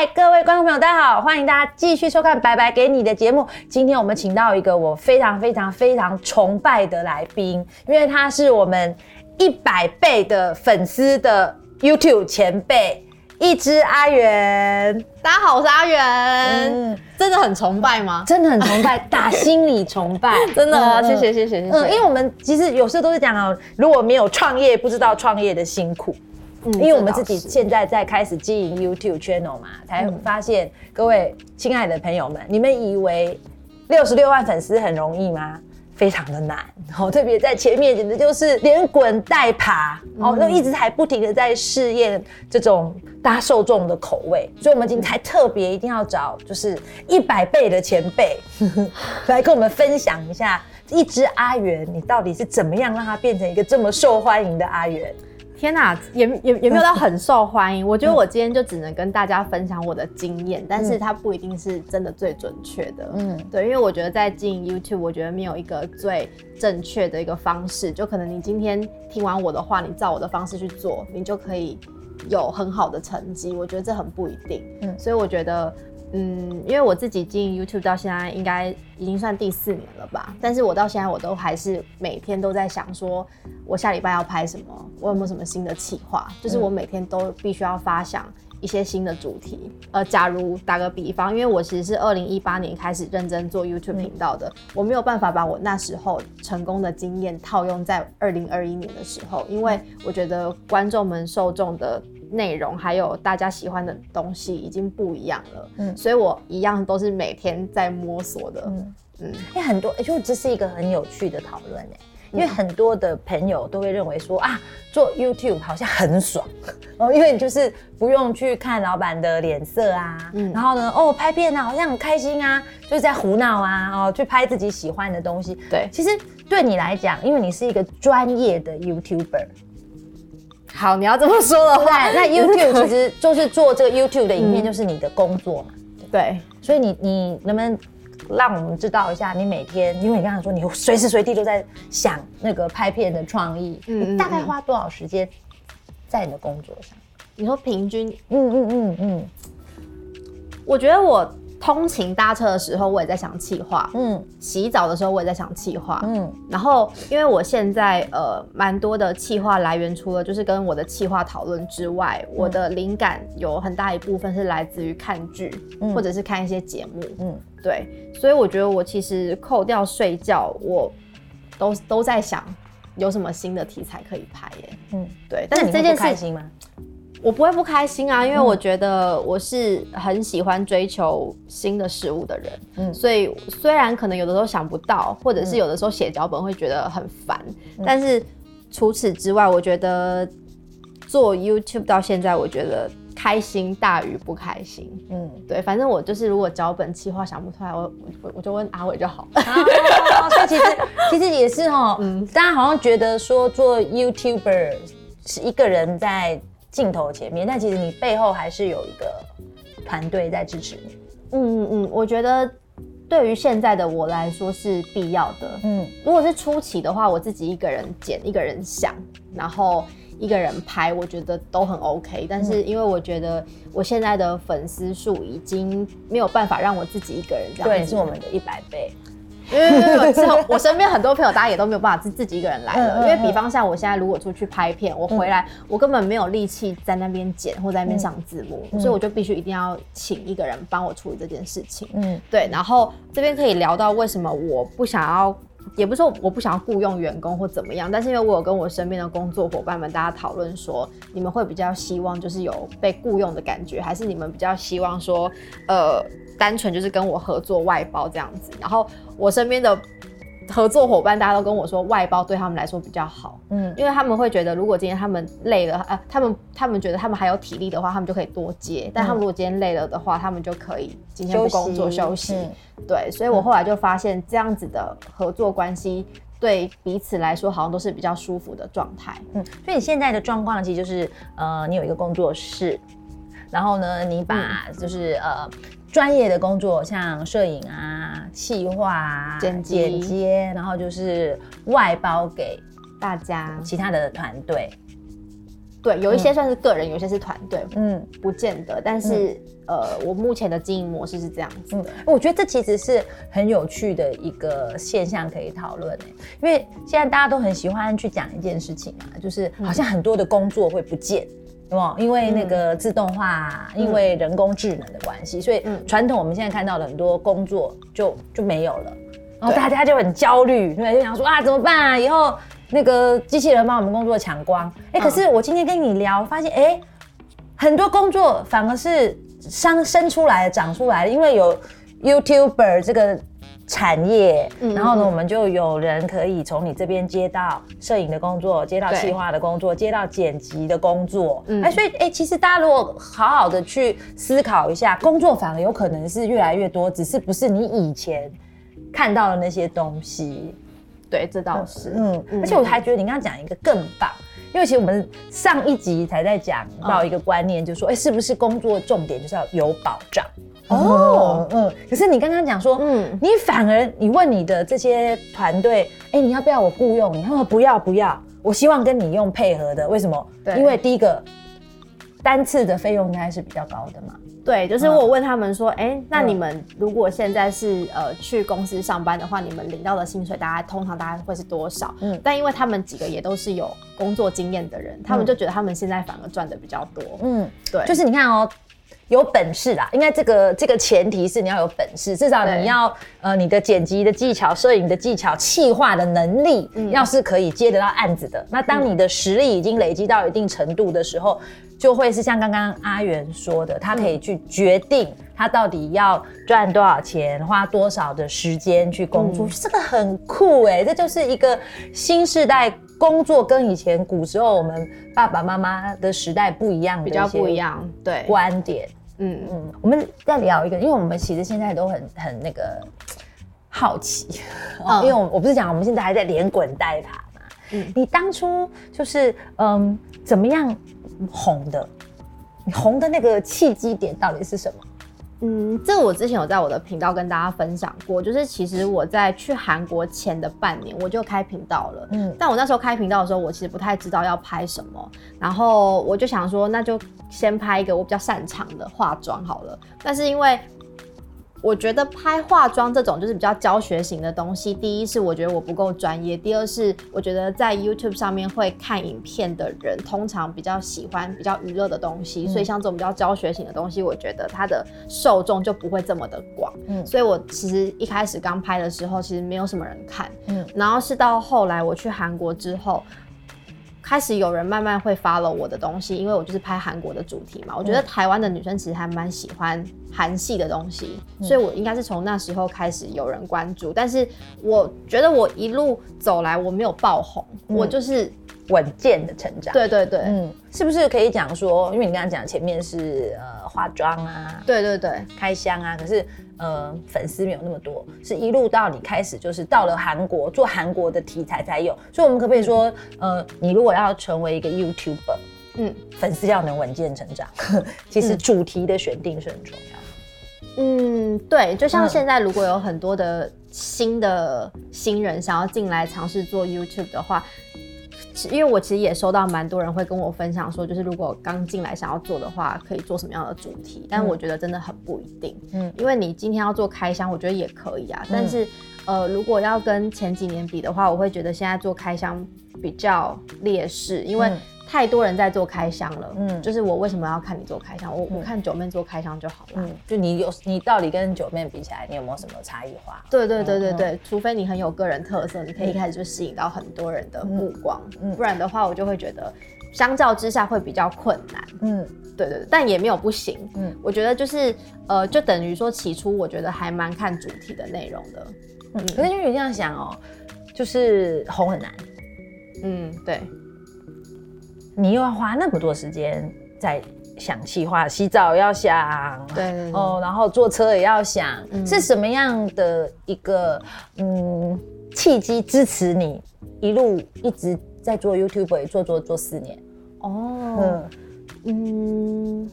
嗨，各位观众朋友，大家好，欢迎大家继续收看《白白给你的》节目。今天我们请到一个我非常非常非常崇拜的来宾，因为他是我们一百倍的粉丝的 YouTube 前辈，一只阿元，大家好，我是阿元。真的很崇拜吗？真的很崇拜，打心里崇拜，真的。谢谢谢谢谢谢。嗯，因为我们其实有时候都是讲哦，如果没有创业，不知道创业的辛苦。嗯，因为我们自己现在在开始经营 YouTube channel 嘛，才发现各位亲爱的朋友们，你们以为六十六万粉丝很容易吗？非常的难，哦，特别在前面简直就是连滚带爬，哦，都一直还不停的在试验这种大受众的口味，所以我们今天才特别一定要找就是一百倍的前辈 来跟我们分享一下，一只阿元，你到底是怎么样让它变成一个这么受欢迎的阿元？天呐，也也也没有到很受欢迎。我觉得我今天就只能跟大家分享我的经验，但是它不一定是真的最准确的。嗯，对，因为我觉得在经营 YouTube，我觉得没有一个最正确的一个方式。就可能你今天听完我的话，你照我的方式去做，你就可以有很好的成绩。我觉得这很不一定。嗯，所以我觉得。嗯，因为我自己经营 YouTube 到现在应该已经算第四年了吧，但是我到现在我都还是每天都在想说，我下礼拜要拍什么，我有没有什么新的企划，就是我每天都必须要发想一些新的主题。呃，假如打个比方，因为我其实是二零一八年开始认真做 YouTube 频道的，我没有办法把我那时候成功的经验套用在二零二一年的时候，因为我觉得观众们受众的。内容还有大家喜欢的东西已经不一样了，嗯，所以我一样都是每天在摸索的，嗯。嗯，很多，就这是一个很有趣的讨论哎，因为很多的朋友都会认为说啊，做 YouTube 好像很爽。哦，因为你就是不用去看老板的脸色啊，嗯，然后呢，哦，拍片啊，好像很开心啊，就是在胡闹啊，哦，去拍自己喜欢的东西，对，其实对你来讲，因为你是一个专业的 YouTuber。好，你要这么说的话，那 YouTube 其实就是做这个 YouTube 的影片，就是你的工作嘛。对，所以你你能不能让我们知道一下，你每天，因为你刚才说你随时随地都在想那个拍片的创意，嗯，大概花多少时间在你的工作上？你说平均？嗯嗯嗯嗯，我觉得我。通勤搭车的时候，我也在想气话。嗯，洗澡的时候我也在想气话。嗯，然后因为我现在呃蛮多的气话来源，除了就是跟我的气话讨论之外，我的灵感有很大一部分是来自于看剧，或者是看一些节目。嗯，对，所以我觉得我其实扣掉睡觉，我都都在想有什么新的题材可以拍耶。嗯，对，但是这件事情吗？我不会不开心啊，因为我觉得我是很喜欢追求新的事物的人，嗯，所以虽然可能有的时候想不到，或者是有的时候写脚本会觉得很烦，但是除此之外，我觉得做 YouTube 到现在，我觉得开心大于不开心，嗯，对，反正我就是如果脚本企划想不出来，我我我就问阿伟就好。了。所以其实其实也是哈，嗯，大家好像觉得说做 YouTuber 是一个人在。镜头前面，但其实你背后还是有一个团队在支持你。嗯嗯嗯，我觉得对于现在的我来说是必要的。嗯，如果是初期的话，我自己一个人剪，一个人想，然后一个人拍，我觉得都很 OK。但是因为我觉得我现在的粉丝数已经没有办法让我自己一个人这样，对，是我们的一百倍。因为之后我身边很多朋友，大家也都没有办法自自己一个人来了。因为比方像我现在如果出去拍片，我回来我根本没有力气在那边剪或在那边上字幕，所以我就必须一定要请一个人帮我处理这件事情。嗯，对。然后这边可以聊到为什么我不想要，也不是说我不想要雇佣员工或怎么样，但是因为我有跟我身边的工作伙伴们大家讨论说，你们会比较希望就是有被雇佣的感觉，还是你们比较希望说，呃。单纯就是跟我合作外包这样子，然后我身边的合作伙伴大家都跟我说，外包对他们来说比较好，嗯，因为他们会觉得如果今天他们累了，呃，他们他们觉得他们还有体力的话，他们就可以多接，但他们如果今天累了的话，他们就可以今天不工作休息，对，所以我后来就发现这样子的合作关系对彼此来说好像都是比较舒服的状态，嗯，所以你现在的状况其实就是，呃，你有一个工作室，然后呢，你把就是呃。专业的工作，像摄影啊、企划啊、剪接，然后就是外包给大家。其他的团队。对，有一些算是个人，有些是团队，嗯，不见得。但是，呃，我目前的经营模式是这样子的。我觉得这其实是很有趣的一个现象，可以讨论因为现在大家都很喜欢去讲一件事情啊，就是好像很多的工作会不见，对吗？因为那个自动化，因为人工智能的关系，所以传统我们现在看到的很多工作就就没有了，然后大家就很焦虑，对，就想说啊，怎么办啊？以后。那个机器人把我们工作抢光，哎，可是我今天跟你聊，发现哎，很多工作反而是生生出来的、长出来的，因为有 YouTuber 这个产业，然后呢，我们就有人可以从你这边接到摄影的工作，接到企划的工作，接到剪辑的工作，哎，所以哎，其实大家如果好好的去思考一下，工作反而有可能是越来越多，只是不是你以前看到的那些东西。对，这倒是。嗯，而且我还觉得你刚刚讲一个更棒，因为其实我们上一集才在讲到一个观念，就是说，哎，是不是工作重点就是要有保障？哦，嗯。可是你刚刚讲说，嗯，你反而你问你的这些团队，哎，你要不要我雇佣你？他说不要不要，我希望跟你用配合的。为什么？对，因为第一个单次的费用应该是比较高的嘛。对，就是我问他们说，哎，那你们如果现在是呃去公司上班的话，你们领到的薪水大概通常大概会是多少？嗯，但因为他们几个也都是有工作经验的人，他们就觉得他们现在反而赚的比较多。嗯，对，就是你看哦，有本事啦，应该这个这个前提是你要有本事，至少你要呃你的剪辑的技巧、摄影的技巧、气化的能力，要是可以接得到案子的，那当你的实力已经累积到一定程度的时候。就会是像刚刚阿元说的，他可以去决定他到底要赚多少钱，花多少的时间去工作，这个很酷哎，这就是一个新时代工作跟以前古时候我们爸爸妈妈的时代不一样，比较不一样，对。观点，嗯。嗯，我们再聊一个，因为我们其实现在都很很那个好奇，因为我我不是讲我们现在还在连滚带爬嘛，嗯，你当初就是嗯怎么样？红的，你红的那个契机点到底是什么？嗯，这个我之前有在我的频道跟大家分享过，就是其实我在去韩国前的半年我就开频道了，嗯，但我那时候开频道的时候，我其实不太知道要拍什么，然后我就想说，那就先拍一个我比较擅长的化妆好了，但是因为。我觉得拍化妆这种就是比较教学型的东西。第一是我觉得我不够专业，第二是我觉得在 YouTube 上面会看影片的人通常比较喜欢比较娱乐的东西，所以像这种比较教学型的东西，我觉得它的受众就不会这么的广。嗯，所以我其实一开始刚拍的时候，其实没有什么人看。嗯，然后是到后来我去韩国之后。开始有人慢慢会 follow 我的东西，因为我就是拍韩国的主题嘛。我觉得台湾的女生其实还蛮喜欢韩系的东西，所以我应该是从那时候开始有人关注。但是我觉得我一路走来我没有爆红，我就是稳健的成长。对对对，嗯，是不是可以讲说，因为你刚刚讲前面是呃化妆啊，对对对，开箱啊，可是。呃，粉丝没有那么多，是一路到你开始就是到了韩国做韩国的题材才有，所以我们可不可以说，呃，你如果要成为一个 YouTuber，嗯，粉丝要能稳健成长，其实主题的选定是很重要。嗯，对，就像现在如果有很多的新的新人想要进来尝试做 YouTube 的话。因为我其实也收到蛮多人会跟我分享说，就是如果刚进来想要做的话，可以做什么样的主题？但我觉得真的很不一定。嗯，因为你今天要做开箱，我觉得也可以啊。但是，呃，如果要跟前几年比的话，我会觉得现在做开箱比较劣势，因为。太多人在做开箱了，嗯，就是我为什么要看你做开箱？我我看九妹做开箱就好了，嗯，就你有你到底跟九妹比起来，你有没有什么差异化？对对对对对，除非你很有个人特色，你可以一开始就吸引到很多人的目光，嗯，不然的话，我就会觉得相较之下会比较困难，嗯，对对，但也没有不行，嗯，我觉得就是呃，就等于说起初我觉得还蛮看主题的内容的，嗯，可是因为你这样想哦，就是红很难，嗯，对。你又要花那么多时间在想气话，洗澡要想，对哦，然后坐车也要想，是什么样的一个嗯契机支持你一路一直在做 YouTube，做做做四年？哦，嗯，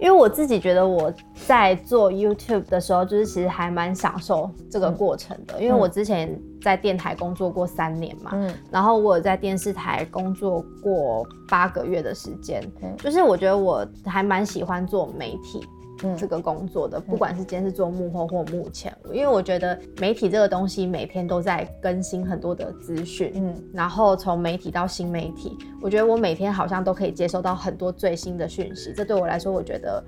因为我自己觉得我在做 YouTube 的时候，就是其实还蛮享受这个过程的。因为我之前在电台工作过三年嘛，嗯，然后我有在电视台工作过八个月的时间，就是我觉得我还蛮喜欢做媒体。这个工作的，不管是今天是做幕后或幕前，因为我觉得媒体这个东西每天都在更新很多的资讯，嗯，然后从媒体到新媒体，我觉得我每天好像都可以接收到很多最新的讯息，这对我来说，我觉得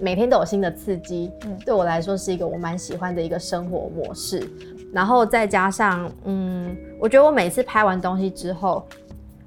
每天都有新的刺激，嗯，对我来说是一个我蛮喜欢的一个生活模式，然后再加上，嗯，我觉得我每次拍完东西之后。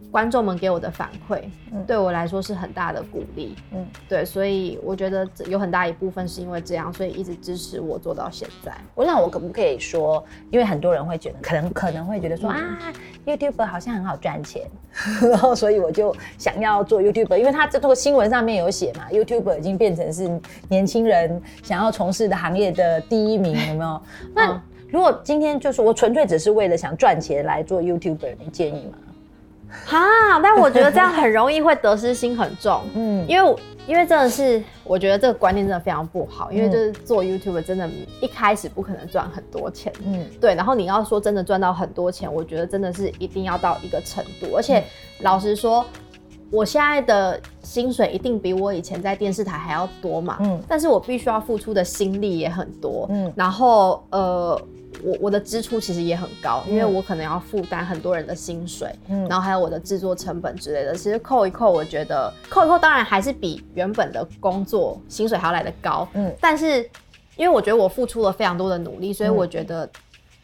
观众们给我的反馈，对我来说是很大的鼓励。嗯，对，所以我觉得有很大一部分是因为这样，所以一直支持我做到现在。我想我可不可以说，因为很多人会觉得，可能可能会觉得说啊，YouTube 好像很好赚钱，然后所以我就想要做 YouTube，因为他这个新闻上面有写嘛，YouTube 已经变成是年轻人想要从事的行业的第一名，有没有？那如果今天就是我纯粹只是为了想赚钱来做 YouTuber，你建议吗？哈，但我觉得这样很容易会得失心很重，嗯，因为因为真的是我觉得这个观念真的非常不好，因为就是做 YouTube 真的，一开始不可能赚很多钱，嗯，对，然后你要说真的赚到很多钱，我觉得真的是一定要到一个程度，而且老实说，我现在的薪水一定比我以前在电视台还要多嘛，嗯，但是我必须要付出的心力也很多，嗯，然后呃。我我的支出其实也很高，因为我可能要负担很多人的薪水，嗯，然后还有我的制作成本之类的。其实扣一扣，我觉得扣一扣，当然还是比原本的工作薪水还要来的高，嗯。但是因为我觉得我付出了非常多的努力，所以我觉得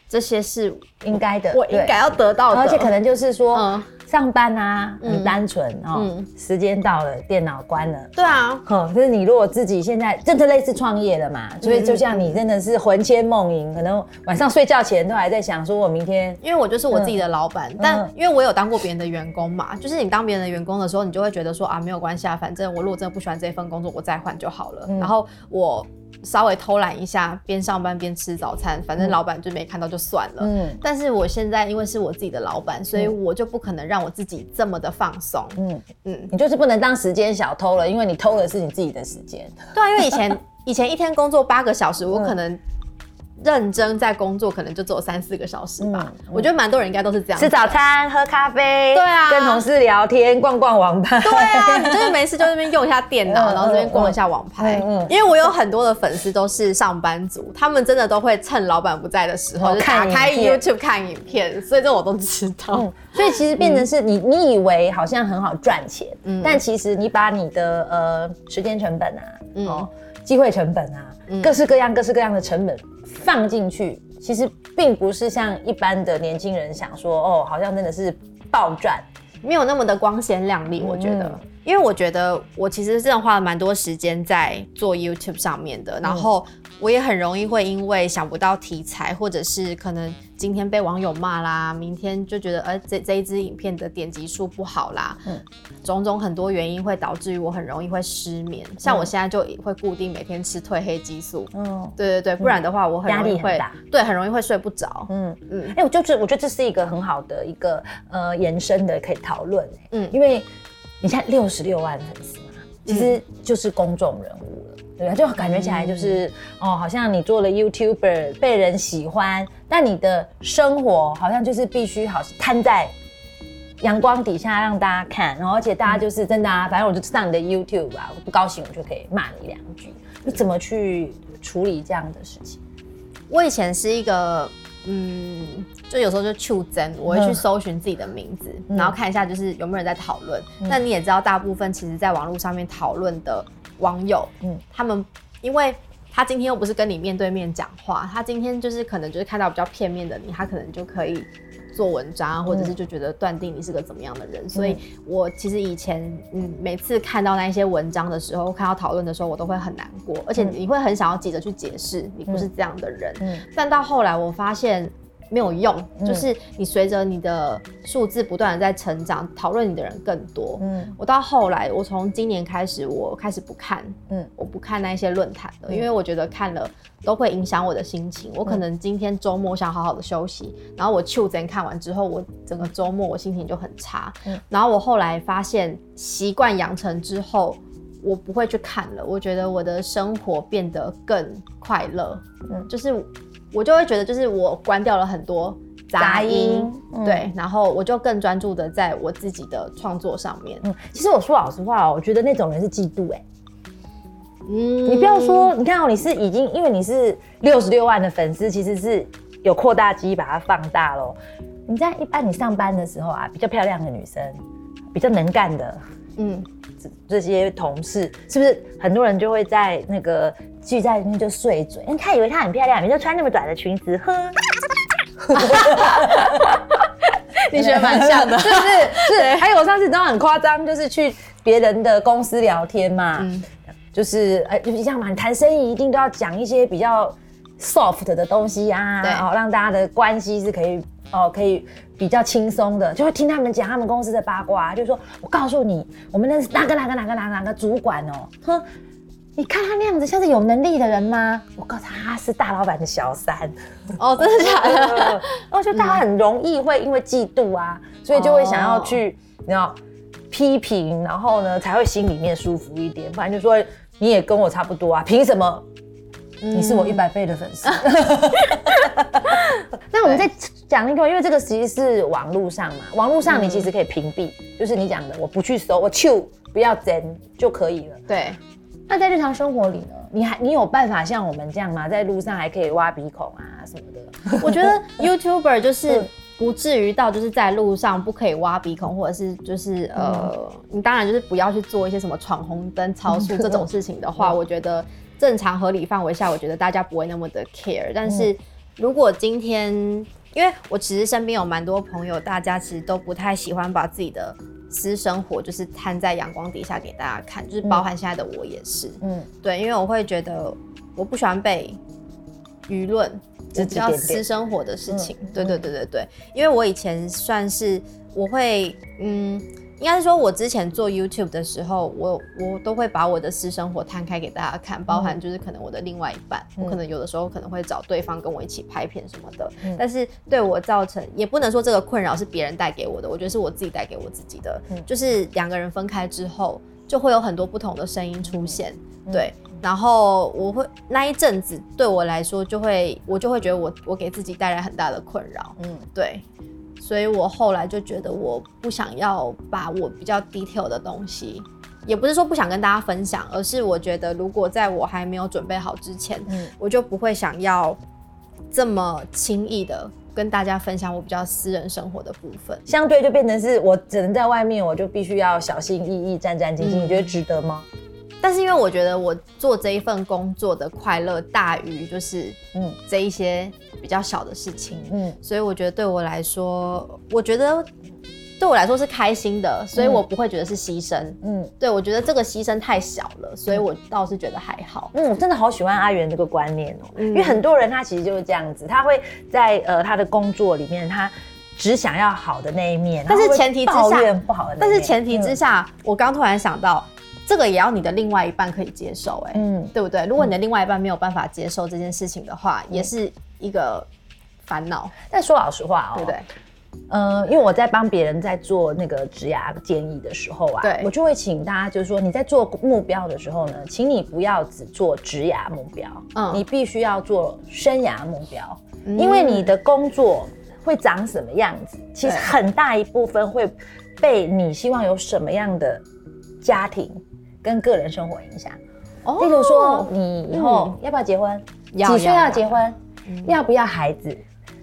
这些是应该的，我应该要得到的。而且可能就是说。上班啊，很单纯哦。时间到了，电脑关了。对啊，可是你如果自己现在真的类似创业了嘛，所以就像你真的是魂牵梦萦，可能晚上睡觉前都还在想，说我明天，因为我就是我自己的老板，但因为我有当过别人的员工嘛，就是你当别人的员工的时候，你就会觉得说啊，没有关系啊，反正我如果真的不喜欢这份工作，我再换就好了。然后我。稍微偷懒一下，边上班边吃早餐，反正老板就没看到就算了。嗯，但是我现在因为是我自己的老板，所以我就不可能让我自己这么的放松。嗯嗯，你就是不能当时间小偷了，因为你偷的是你自己的时间。对啊，因为以前 以前一天工作八个小时，我可能。认真在工作，可能就只有三四个小时吧。我觉得蛮多人应该都是这样，吃早餐、喝咖啡，对啊，跟同事聊天、逛逛网拍，对啊，你 就是没事就那边用一下电脑，然后这边逛一下网拍。因为我有很多的粉丝都是上班族，他们真的都会趁老板不在的时候，就打开 YouTube 看影片，所以这我都知道。所以其实变成是你，你以为好像很好赚钱，但其实你把你的呃时间成本啊，哦，机会成本啊，各式各样、各式各样的成本。放进去，其实并不是像一般的年轻人想说，哦，好像真的是暴赚，没有那么的光鲜亮丽。我觉得，因为我觉得我其实真的花了蛮多时间在做 YouTube 上面的，然后。我也很容易会因为想不到题材，或者是可能今天被网友骂啦，明天就觉得呃这这一支影片的点击数不好啦，嗯，种种很多原因会导致于我很容易会失眠。像我现在就会固定每天吃褪黑激素，嗯，对对对，不然的话我很压力会对，很容易会睡不着。嗯。嗯，哎，我就是我觉得这是一个很好的一个呃延伸的可以讨论，嗯，因为你现在六十六万粉丝嘛，其实就是公众人物了。对，就感觉起来就是哦，好像你做了 YouTuber 被人喜欢，但你的生活好像就是必须好摊在阳光底下让大家看，然后而且大家就是真的啊，反正我就上你的 YouTube 啊，我不高兴我就可以骂你两句。你怎么去处理这样的事情？我以前是一个嗯，就有时候就去真，我会去搜寻自己的名字，然后看一下就是有没有人在讨论。那你也知道，大部分其实在网络上面讨论的。网友，嗯，他们因为他今天又不是跟你面对面讲话，他今天就是可能就是看到比较片面的你，他可能就可以做文章，或者是就觉得断定你是个怎么样的人。所以我其实以前，嗯，每次看到那一些文章的时候，看到讨论的时候，我都会很难过，而且你会很想要急着去解释你不是这样的人。嗯，但到后来我发现。没有用，就是你随着你的数字不断的在成长，讨论你的人更多。嗯，我到后来，我从今年开始，我开始不看，嗯，我不看那些论坛了，因为我觉得看了都会影响我的心情。我可能今天周末想好好的休息，然后我秋真看完之后，我整个周末我心情就很差。嗯，然后我后来发现习惯养成之后。我不会去看了。我觉得我的生活变得更快乐，嗯，就是我就会觉得，就是我关掉了很多杂音，对，然后我就更专注的在我自己的创作上面。嗯，其实我说老实话哦，我觉得那种人是嫉妒哎。嗯，你不要说，你看哦，你是已经因为你是六十六万的粉丝，其实是有扩大机把它放大喽。你在一般你上班的时候啊，比较漂亮的女生，比较能干的，嗯，这这些同事是不是很多人就会在那个聚在里面就碎嘴？因为他以为她很漂亮，你就穿那么短的裙子，呵，你觉得蛮像的，是不是？是。还有我上次都很夸张，就是去别人的公司聊天嘛，就是哎，就是这样嘛，你谈生意一定都要讲一些比较 soft 的东西啊，哦，让大家的关系是可以。哦，可以比较轻松的，就会听他们讲他们公司的八卦，就说我告诉你，我们那是哪个哪个哪个哪个哪个主管哦，哼，你看他那样子像是有能力的人吗？我告诉他，他是大老板的小三。哦，真的假的？我觉得大家很容易会因为嫉妒啊，所以就会想要去，你知道批评，然后呢才会心里面舒服一点，不然就说你也跟我差不多啊，凭什么？你是我一百倍的粉丝。那我们再讲那个，因为这个其实是网络上嘛，网络上你其实可以屏蔽，就是你讲的，我不去搜，我就不要真就可以了。对。那在日常生活里呢，你还你有办法像我们这样吗？在路上还可以挖鼻孔啊什么的？我觉得 YouTuber 就是不至于到就是在路上不可以挖鼻孔，或者是就是呃，你当然就是不要去做一些什么闯红灯、超速这种事情的话，我觉得。正常合理范围下，我觉得大家不会那么的 care。但是如果今天，因为我其实身边有蛮多朋友，大家其实都不太喜欢把自己的私生活就是摊在阳光底下给大家看，就是包含现在的我也是。嗯，对，因为我会觉得我不喜欢被舆论只知道私生活的事情。对对对对对，因为我以前算是我会嗯。应该是说，我之前做 YouTube 的时候，我我都会把我的私生活摊开给大家看，包含就是可能我的另外一半，我可能有的时候可能会找对方跟我一起拍片什么的。但是对我造成，也不能说这个困扰是别人带给我的，我觉得是我自己带给我自己的。就是两个人分开之后，就会有很多不同的声音出现，对。然后我会那一阵子对我来说，就会我就会觉得我我给自己带来很大的困扰，嗯，对。所以我后来就觉得，我不想要把我比较 detail 的东西，也不是说不想跟大家分享，而是我觉得，如果在我还没有准备好之前，嗯，我就不会想要这么轻易的跟大家分享我比较私人生活的部分。相对就变成是我只能在外面，我就必须要小心翼翼、战战兢兢。你觉得值得吗？但是因为我觉得我做这一份工作的快乐大于就是嗯。这一些比较小的事情，嗯，所以我觉得对我来说，我觉得对我来说是开心的，所以我不会觉得是牺牲，嗯，对我觉得这个牺牲太小了，所以我倒是觉得还好，嗯，真的好喜欢阿元这个观念哦，因为很多人他其实就是这样子，他会在呃他的工作里面他只想要好的那一面，但是前提之下不好的，但是前提之下，我刚突然想到。这个也要你的另外一半可以接受，哎，嗯，对不对？如果你的另外一半没有办法接受这件事情的话，也是一个烦恼。但说老实话哦，对不对？嗯，因为我在帮别人在做那个职涯建议的时候啊，对，我就会请大家，就是说你在做目标的时候呢，请你不要只做职涯目标，嗯，你必须要做生涯目标，因为你的工作会长什么样子，其实很大一部分会被你希望有什么样的家庭。跟个人生活影响，哦例如说你以后要不要结婚？几岁要结婚？要不要孩子？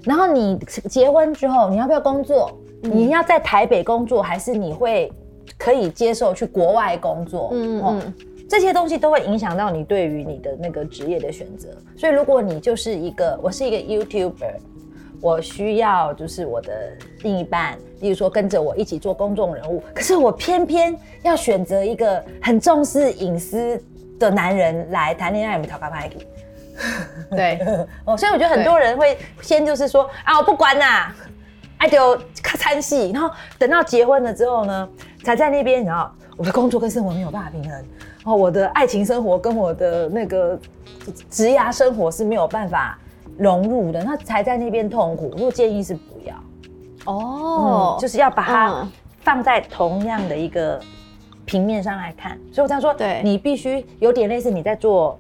然后你结婚之后你要不要工作？你要在台北工作，还是你会可以接受去国外工作？嗯嗯，这些东西都会影响到你对于你的那个职业的选择。所以如果你就是一个，我是一个 YouTuber。我需要就是我的另一半，例如说跟着我一起做公众人物，可是我偏偏要选择一个很重视隐私的男人来谈恋爱，有没有讨派对，哦，所以我觉得很多人会先就是说啊，我不管啦，爱就参戏，然后等到结婚了之后呢，才在那边，然后我的工作跟生活没有办法平衡，哦，我的爱情生活跟我的那个职涯生活是没有办法。融入的那才在那边痛苦。如果建议是不要，哦，就是要把它放在同样的一个平面上来看，所以我这样说，对。你必须有点类似你在做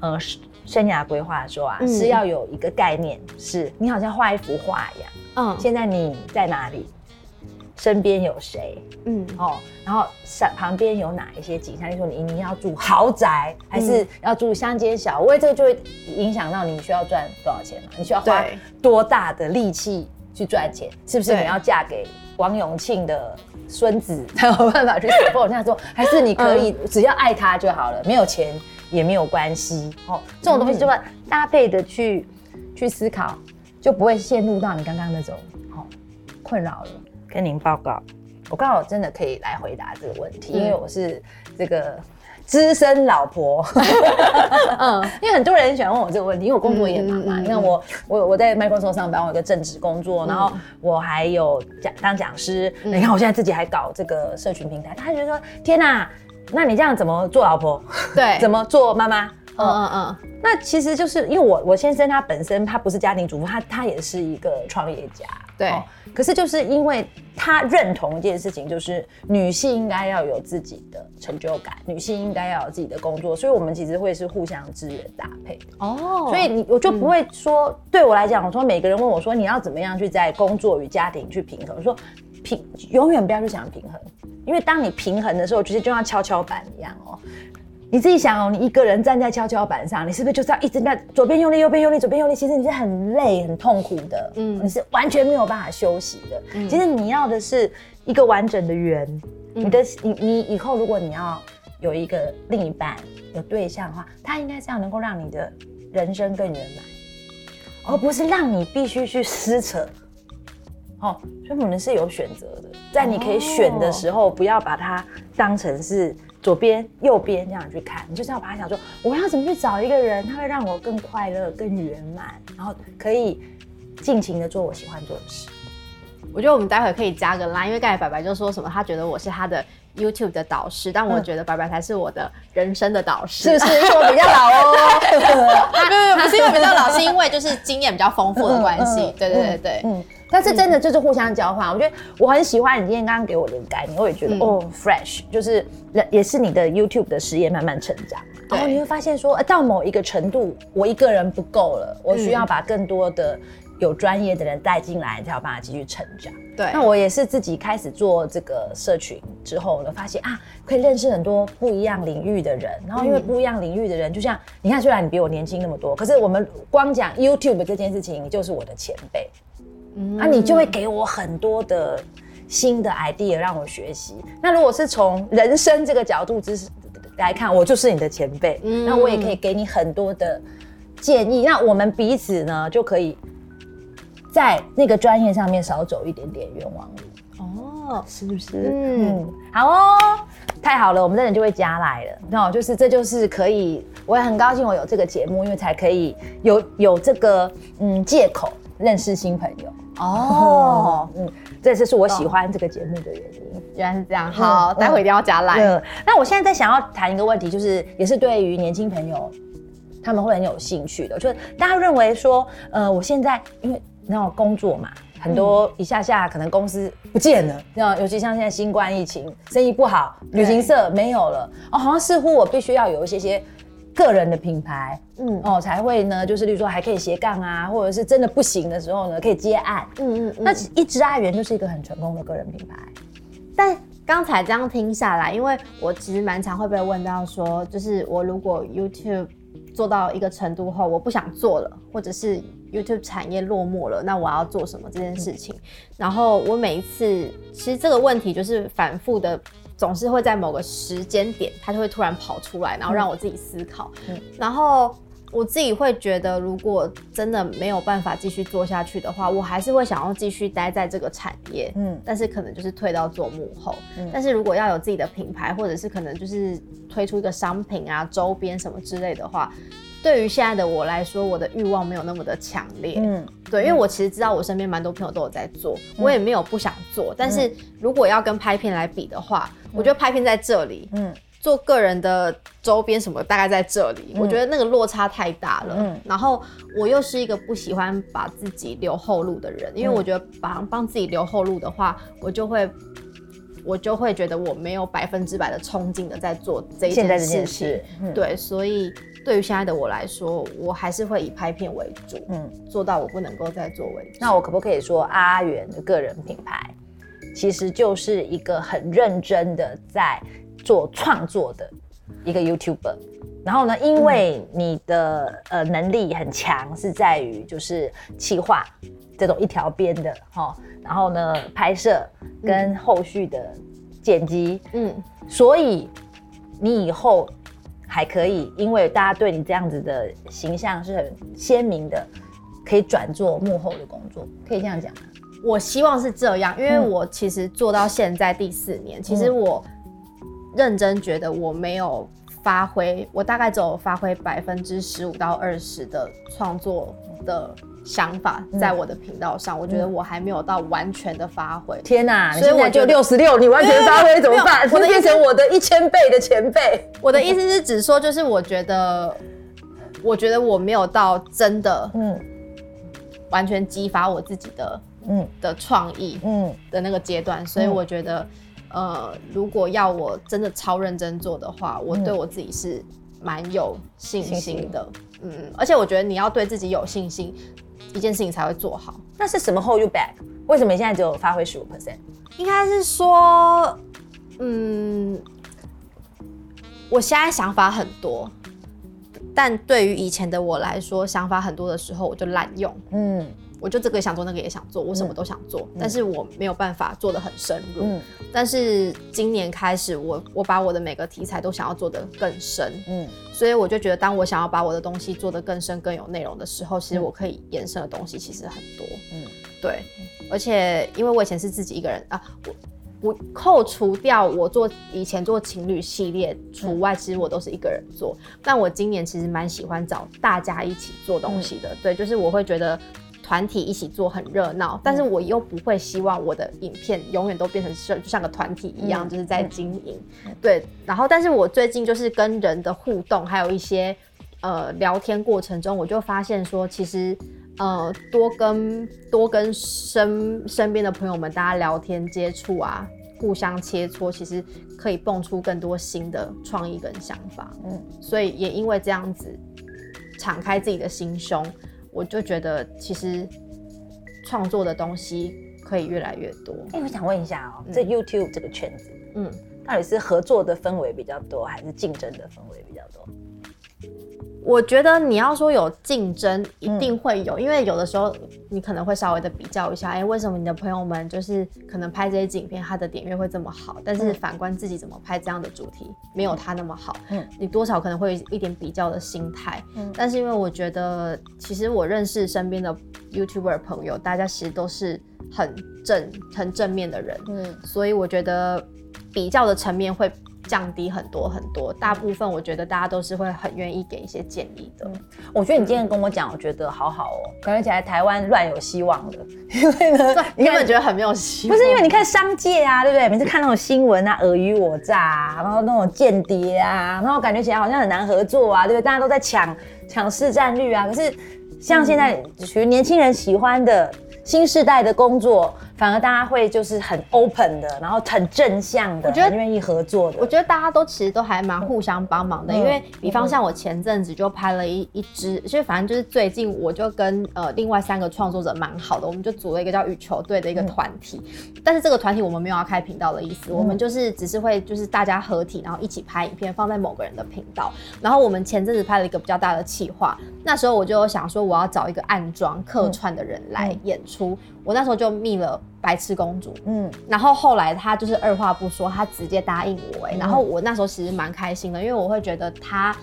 呃生生涯规划的时候啊，嗯。是要有一个概念，是你好像画一幅画一样，嗯。现在你在哪里？身边有谁？嗯哦，然后山旁边有哪一些景象？例如说你你要住豪宅，还是要住乡间小屋？这个就会影响到你需要赚多少钱嘛？你需要花多大的力气去赚钱？是不是你要嫁给王永庆的孙子才有办法去 support 那样说？还是你可以只要爱他就好了，没有钱也没有关系？哦，这种东西就要搭配的去去思考，就不会陷入到你刚刚那种哦困扰了。跟您报告，我刚好真的可以来回答这个问题，因为我是这个资深老婆。嗯因为很多人喜欢问我这个问题，因为我工作也忙嘛。你看我我我在 Microsoft 上班，我有个正职工作，然后我还有讲当讲师。你看我现在自己还搞这个社群平台，他觉得说天哪，那你这样怎么做老婆？对，怎么做妈妈？嗯嗯嗯，那其实就是因为我我先生他本身他不是家庭主妇，他他也是一个创业家。对可是就是因为他认同一件事情，就是女性应该要有自己的成就感，女性应该要有自己的工作，所以我们其实会是互相支援搭配的。哦，所以你我就不会说，对我来讲，我说每个人问我说你要怎么样去在工作与家庭去平衡，我说平永远不要去想平衡，因为当你平衡的时候，其实就像跷跷板一样哦。你自己想哦，你一个人站在跷跷板上，你是不是就是要一直在左边用力，右边用力，左边用力？其实你是很累、很痛苦的，嗯，你是完全没有办法休息的。其实你要的是一个完整的圆。你的你你以后如果你要有一个另一半、有对象的话，他应该是要能够让你的人生更圆满，而不是让你必须去撕扯。哦，所以我们是有选择的，在你可以选的时候，不要把它当成是左边、右边这样去看，你就是要把它想说，我要怎么去找一个人，他会让我更快乐、更圆满，然后可以尽情的做我喜欢做的事。我觉得我们待会可以加个 line，因为刚才白白就说什么，他觉得我是他的 YouTube 的导师，但我觉得白白才是我的人生的导师，是不是？因为我比较老哦。没有没有，不是因为比较老，是因为就是经验比较丰富的关系。对对对对，嗯，但是真的就是互相交换。我觉得我很喜欢你今天刚刚给我的概念，我也觉得、嗯哦，fresh，就是也是你的 YouTube 的事业慢慢成长。然后你会发现说，呃到某一个程度，我一个人不够了，我需嗯要把更多的有专业的人带进来，才有办法继续成长。对那我也是自己开始做这个社群之后呢，发现啊，可以认识很多不一样领域的人。然后因为不一样领域的人，就像你看，虽然你比我年轻那么多，可是我们光讲 YouTube 这件事情，你就是我的前辈。啊，你就会给我很多的新的 idea 让我学习。那如果是从人生这个角度之来看，我就是你的前辈，嗯那我也可以给你很多的建议。那我们彼此呢，就可以在那个专业上面少走一点点冤枉路。哦，是不是？嗯嗯，好哦，太好了，我们的人就会加来了。那就是这就是可以，我也很高兴我有这个节目，因为才可以有有这个嗯借口认识新朋友。哦，嗯，这就是我喜欢这个节目的原因。原来是这样。好，嗯待会一定要加 line。嗯，那我现在在想要谈一个问题，就是也是对于年轻朋友，他们会很有兴趣的，就是大家认为说，呃，我现在因为你知道工作嘛，很多一下下可能公司不见了，那、尤其像现在新冠疫情，生意不好，旅行社没有了，哦，好像似乎我必须要有一些些。个人的品牌，嗯哦，才会呢，就是例如说还可以斜杠啊，或者是真的不行的时候呢，可以接案。嗯嗯嗯。那一直阿元就是一个很成功的个人品牌。但刚才这样听下来，因为我其实蛮常会被问到说，就是我如果 YouTube 做到一个程度后，我不想做了，或者是 YouTube 产业落寞了，那我要做什么这件事情？然后我每一次，其实这个问题就是反复的。总是会在某个时间点，它就会突然跑出来，然后让我自己思考。嗯然后我自己会觉得，如果真的没有办法继续做下去的话，我还是会想要继续待在这个产业。嗯嗯，但是可能就是退到做幕后。嗯但是如果要有自己的品牌，或者是可能就是推出一个商品啊、周边什么之类的话，对于现在的我来说，我的欲望没有那么的强烈。嗯对，因为我其实知道我身边蛮多朋友都有在做，我也没有不想做。但是如果要跟拍片来比的话，我觉得拍片在这里，嗯做个人的周边什么大概在这里，我觉得那个落差太大了。嗯然后我又是一个不喜欢把自己留后路的人，因为我觉得帮帮自己留后路的话，我就会。我就会觉得我没有百分之百的冲劲的在做这一件事情。对，所以对于现在的我来说，我还是会以拍片为主，嗯，做到我不能够再做为主。那我可不可以说，阿元的个人品牌其实就是一个很认真的在做创作的一个 YouTuber？然后呢，因为你的呃能力很强，是在于就是企划这种一条边的哈，然后呢拍摄跟后续的剪辑，嗯，所以你以后还可以，因为大家对你这样子的形象是很鲜明的，可以转做幕后的工作，可以这样讲吗？我希望是这样，因为我其实做到现在第四年，其实我认真觉得我没有。发挥我大概只有发挥百分之十五到二十的创作的想法，在我的频道上，我觉得我还没有到完全的发挥。天哪！所以我就六十六，你完全发挥怎么办？我变成我的一千倍的前辈。我的意思是只说，就是我觉得，我觉得我没有到真的，嗯，完全激发我自己的，嗯，的创意，嗯，的那个阶段。所以我觉得。呃，如果要我真的超认真做的话，我对我自己是蛮有信心的。嗯，而且我觉得你要对自己有信心，一件事情才会做好。那是什么 hold you back？为什么你现在只有发挥十五 percent？应该是说，嗯，我现在想法很多，但对于以前的我来说，想法很多的时候我就滥用。嗯。我就这个想做，那个也想做，我什么都想做，但是我没有办法做的很深入。嗯，但是今年开始，我我把我的每个题材都想要做的更深。嗯，所以我就觉得，当我想要把我的东西做得更深、更有内容的时候，其实我可以延伸的东西其实很多。嗯，对，而且因为我以前是自己一个人啊，我我扣除掉我做以前做情侣系列除外，其实我都是一个人做。但我今年其实蛮喜欢找大家一起做东西的。对，就是我会觉得。团体一起做很热闹，但是我又不会希望我的影片永远都变成是就像个团体一样，就是在经营。对，然后但是我最近就是跟人的互动，还有一些呃聊天过程中，我就发现说，其实呃多跟多跟身身边的朋友们大家聊天接触啊，互相切磋，其实可以蹦出更多新的创意跟想法。嗯，所以也因为这样子，敞开自己的心胸。我就觉得，其实创作的东西可以越来越多。哎，我想问一下哦，这 YouTube 这个圈子，嗯，到底是合作的氛围比较多，还是竞争的氛围比较多？我觉得你要说有竞争，一定会有，因为有的时候你可能会稍微的比较一下，哎，为什么你的朋友们就是可能拍这些影片，他的点阅会这么好，但是反观自己怎么拍这样的主题，没有他那么好，嗯，你多少可能会有一点比较的心态，嗯，但是因为我觉得，其实我认识身边的 YouTuber 朋友，大家其实都是很正、很正面的人，嗯，所以我觉得比较的层面会。降低很多很多，大部分我觉得大家都是会很愿意给一些建议的。我觉得你今天跟我讲，我觉得好好哦，感觉起来台湾乱有希望了。因为呢，你根本觉得很没有希望。不是因为你看商界啊，对不对？每次看那种新闻啊，尔虞我诈，啊，然后那种间谍啊，然后感觉起来好像很难合作啊，对不对？大家都在抢抢市占率啊。可是像现在属于年轻人喜欢的新时代的工作。反而大家会就是很 open 的，然后很正向的，我觉得愿意合作的。我觉得大家都其实都还蛮互相帮忙的，因为比方像我前阵子就拍了一一支，其实反正就是最近我就跟呃另外三个创作者蛮好的，我们就组了一个叫羽球队的一个团体。但是这个团体我们没有要开频道的意思，我们就是只是会就是大家合体，然后一起拍影片放在某个人的频道。然后我们前阵子拍了一个比较大的企划，那时候我就想说我要找一个暗装客串的人来演出。我那时候就密了白痴公主，嗯，然后后来他就是二话不说，他直接答应我，哎，然后我那时候其实蛮开心的，因为我会觉得他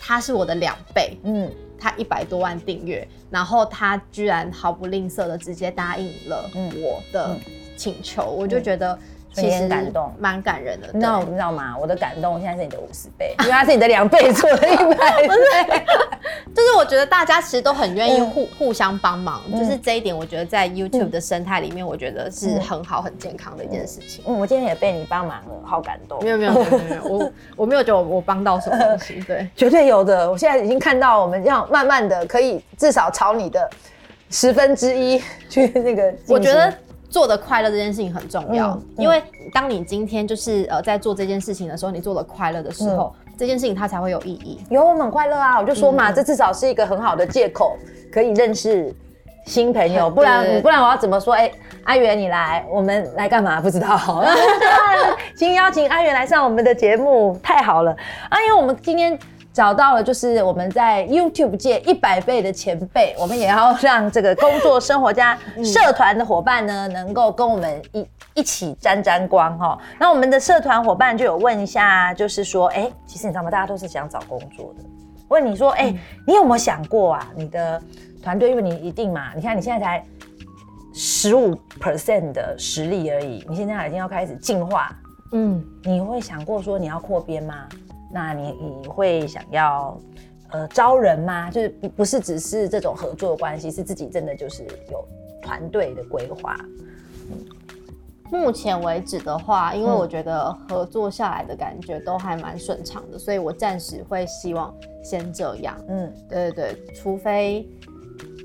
他是我的两倍，嗯，他一百多万订阅，然后他居然毫不吝啬的直接答应了我的请求，我就觉得。其实感动，蛮感人的。那你知道吗？我的感动现在是你的五十倍，因为它是你的两倍做了一百倍。就是我觉得大家其实都很愿意互互相帮忙，就是这一点，我觉得在 YouTube 的生态里面，我觉得是很好、很健康的一件事情。嗯，我今天也被你帮忙了，好感动。没有没有没有没有，我 我没有觉得我帮到什么东西，对，绝对有的。我现在已经看到，我们要慢慢的可以至少朝你的十分之一去那个。我觉得。做的快乐这件事情很重要，因为当你今天就是呃在做这件事情的时候，你做的快乐的时候，这件事情它才会有意义。有我们很快乐啊，我就说嘛，这至少是一个很好的借口，可以认识新朋友，不然不然我要怎么说？哎，阿元你来，我们来干嘛？不知道。今天邀请阿元来上我们的节目，太好了啊！因为我们今天。找到了，就是我们在 YouTube 界一百倍的前辈，我们也要让这个工作生活家社团的伙伴呢，能够跟我们一一起沾沾光哈。那我们的社团伙伴就有问一下，就是说，哎，其实你知道吗？大家都是想找工作的。问你说，哎，你有没有想过啊？你的团队，因为你一定嘛，你看你现在才十五 percent 的实力而已，你现在已经要开始进化，嗯，你会想过说你要扩编吗？那你你会想要呃招人吗？就是不不是只是这种合作关系，是自己真的就是有团队的规划。目前为止的话，因为我觉得合作下来的感觉都还蛮顺畅的，所以我暂时会希望先这样。嗯，对对对，除非。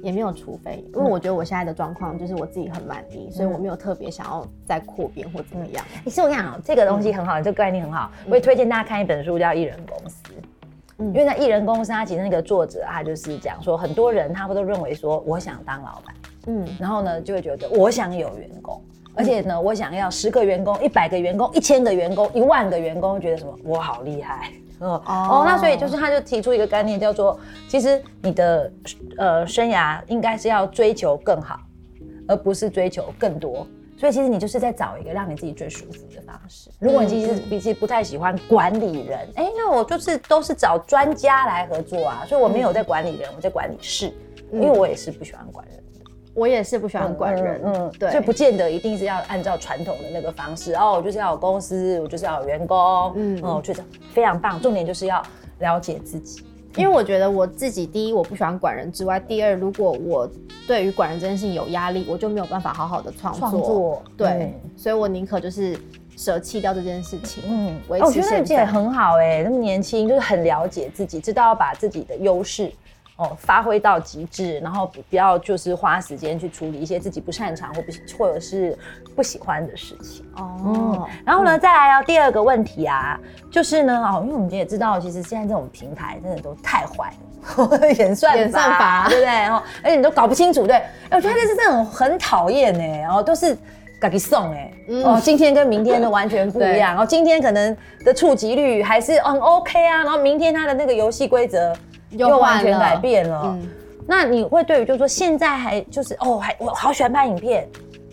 也没有，除非，因为我觉得我现在的状况就是我自己很满意，所以我没有特别想要再扩编或怎么样。你是我讲这个东西很好，这个概念很好，我也推荐大家看一本书叫《艺人公司》。嗯，因为在艺人公司，他其实那个作者他就是讲说，很多人他们都认为说，我想当老板，嗯，然后呢就会觉得我想有员工，而且呢我想要十个员工、一百个员工、一千个员工、一万个员工，觉得什么我好厉害。哦，那所以就是他就提出一个概念，叫做其实你的呃生涯应该是要追求更好，而不是追求更多。所以其实你就是在找一个让你自己最舒服的方式。如果你其实比起不太喜欢管理人，哎，那我就是都是找专家来合作啊。所以我没有在管理人，我在管理事，因为我也是不喜欢管人。我也是不喜欢管人，嗯，对，所以不见得一定是要按照传统的那个方式哦，我就是要有公司，我就是要有员工，嗯，哦，我觉得非常棒。重点就是要了解自己，因为我觉得我自己第一我不喜欢管人之外，第二如果我对于管人这件事情有压力，我就没有办法好好的创作，对，所以我宁可就是舍弃掉这件事情。嗯，我觉得你也很好哎，那么年轻，就是很了解自己，知道要把自己的优势。哦，发挥到极致，然后不要就是花时间去处理一些自己不擅长或不或者是不喜欢的事情。哦，然后呢，再来要第二个问题啊，就是呢，哦，因为我们也知道，其实现在这种平台真的都太坏了，演算法，对不对？哦，而且你都搞不清楚，对？哎，我觉得这是这种很讨厌呢，然后都是给你送哎，哦，今天跟明天的完全不一样，然后今天可能的触及率还是很 OK 啊，然后明天它的那个游戏规则。又完全改变了，那你会对于就是说现在还就是哦，还我好喜欢拍影片，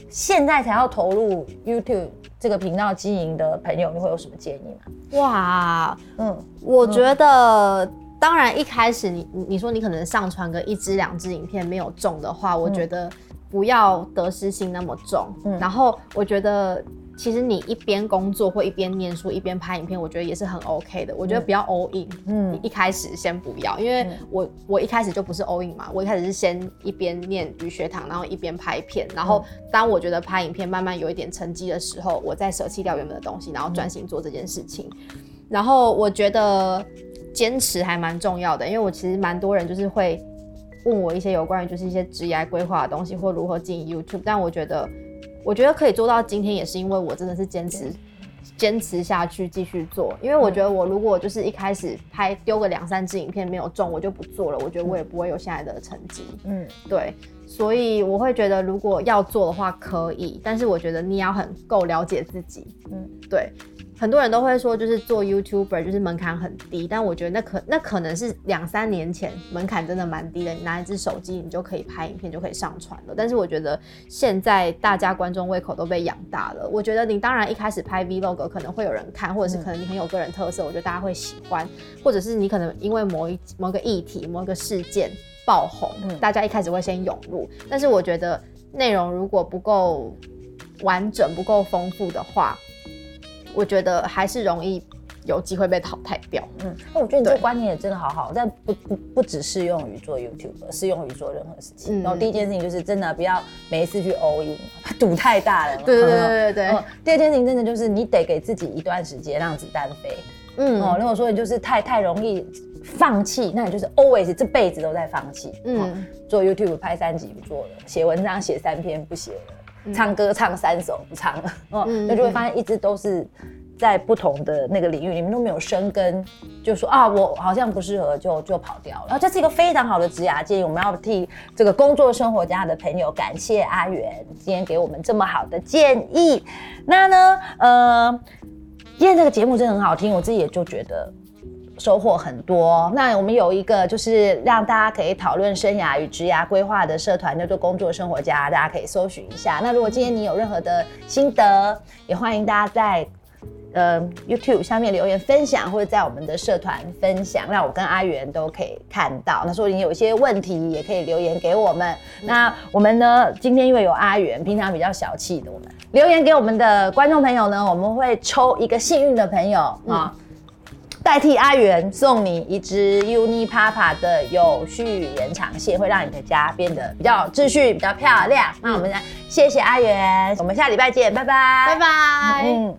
现在才要投入 YouTube 这个频道经营的朋友，你会有什么建议吗？哇，嗯，我觉得当然一开始你你说你可能上传个一支两支影片没有中的话，我觉得不要得失心那么重，嗯，然后我觉得。其实你一边工作或一边念书一边拍影片，我觉得也是很 OK 的。我觉得不要 all in，嗯，你一开始先不要，因为我我一开始就不是 all in 嘛，我一开始是先一边念语学堂，然后一边拍片，然后当我觉得拍影片慢慢有一点成绩的时候，我再舍弃掉原本的东西，然后专心做这件事情。然后我觉得坚持还蛮重要的，因为我其实蛮多人就是会问我一些有关于就是一些职业规划的东西或如何经营 YouTube，但我觉得。我觉得可以做到今天，也是因为我真的是坚持坚持下去继续做。因为我觉得我如果就是一开始拍丢个两三支影片没有中，我就不做了。我觉得我也不会有现在的成绩。嗯，对，所以我会觉得如果要做的话可以，但是我觉得你要很够了解自己。嗯，对。很多人都会说，就是做 YouTuber 就是门槛很低，但我觉得那可那可能是两三年前门槛真的蛮低的，你拿一只手机你就可以拍影片就可以上传了。但是我觉得现在大家观众胃口都被养大了，我觉得你当然一开始拍 Vlog 可能会有人看，或者是可能你很有个人特色，我觉得大家会喜欢，或者是你可能因为某一某个议题、某个事件爆红，大家一开始会先涌入。但是我觉得内容如果不够完整、不够丰富的话，我觉得还是容易有机会被淘汰掉。嗯，那我觉得你这个观念也真的好好，但不不不只适用于做 YouTube，适用于做任何事情。然后第一件事情就是真的不要每一次去 all in，赌太大了。对对对对对。第二件事情真的就是你得给自己一段时间让子弹飞。嗯。哦，如果说你就是太太容易放弃，那你就是 always 这辈子都在放弃。嗯。做 YouTube 拍三集不做了，写文章写三篇不写了。唱歌唱三首不唱了，哦，那就会发现一直都是。在不同的那个领域，你们都没有生根，就说啊，我好像不适合，就就跑掉了。然后这是一个非常好的职涯建议，我们要替这个工作生活家的朋友感谢阿元今天给我们这么好的建议。那呢，呃，今天这个节目真的很好听，我自己也就觉得收获很多。那我们有一个就是让大家可以讨论生涯与职涯规划的社团，叫做工作生活家，大家可以搜寻一下。那如果今天你有任何的心得，也欢迎大家在。呃，YouTube 下面留言分享，或者在我们的社团分享，让我跟阿元都可以看到。那说你有一些问题，也可以留言给我们。那我们呢，今天因为有阿元，平常比较小气的我们，留言给我们的观众朋友呢，我们会抽一个幸运的朋友啊，代替阿元送你一支 Uni Papa 的有序延长线，会让你的家变得比较秩序、比较漂亮。那我们来谢谢阿元，我们下礼拜见，拜拜，拜拜，嗯。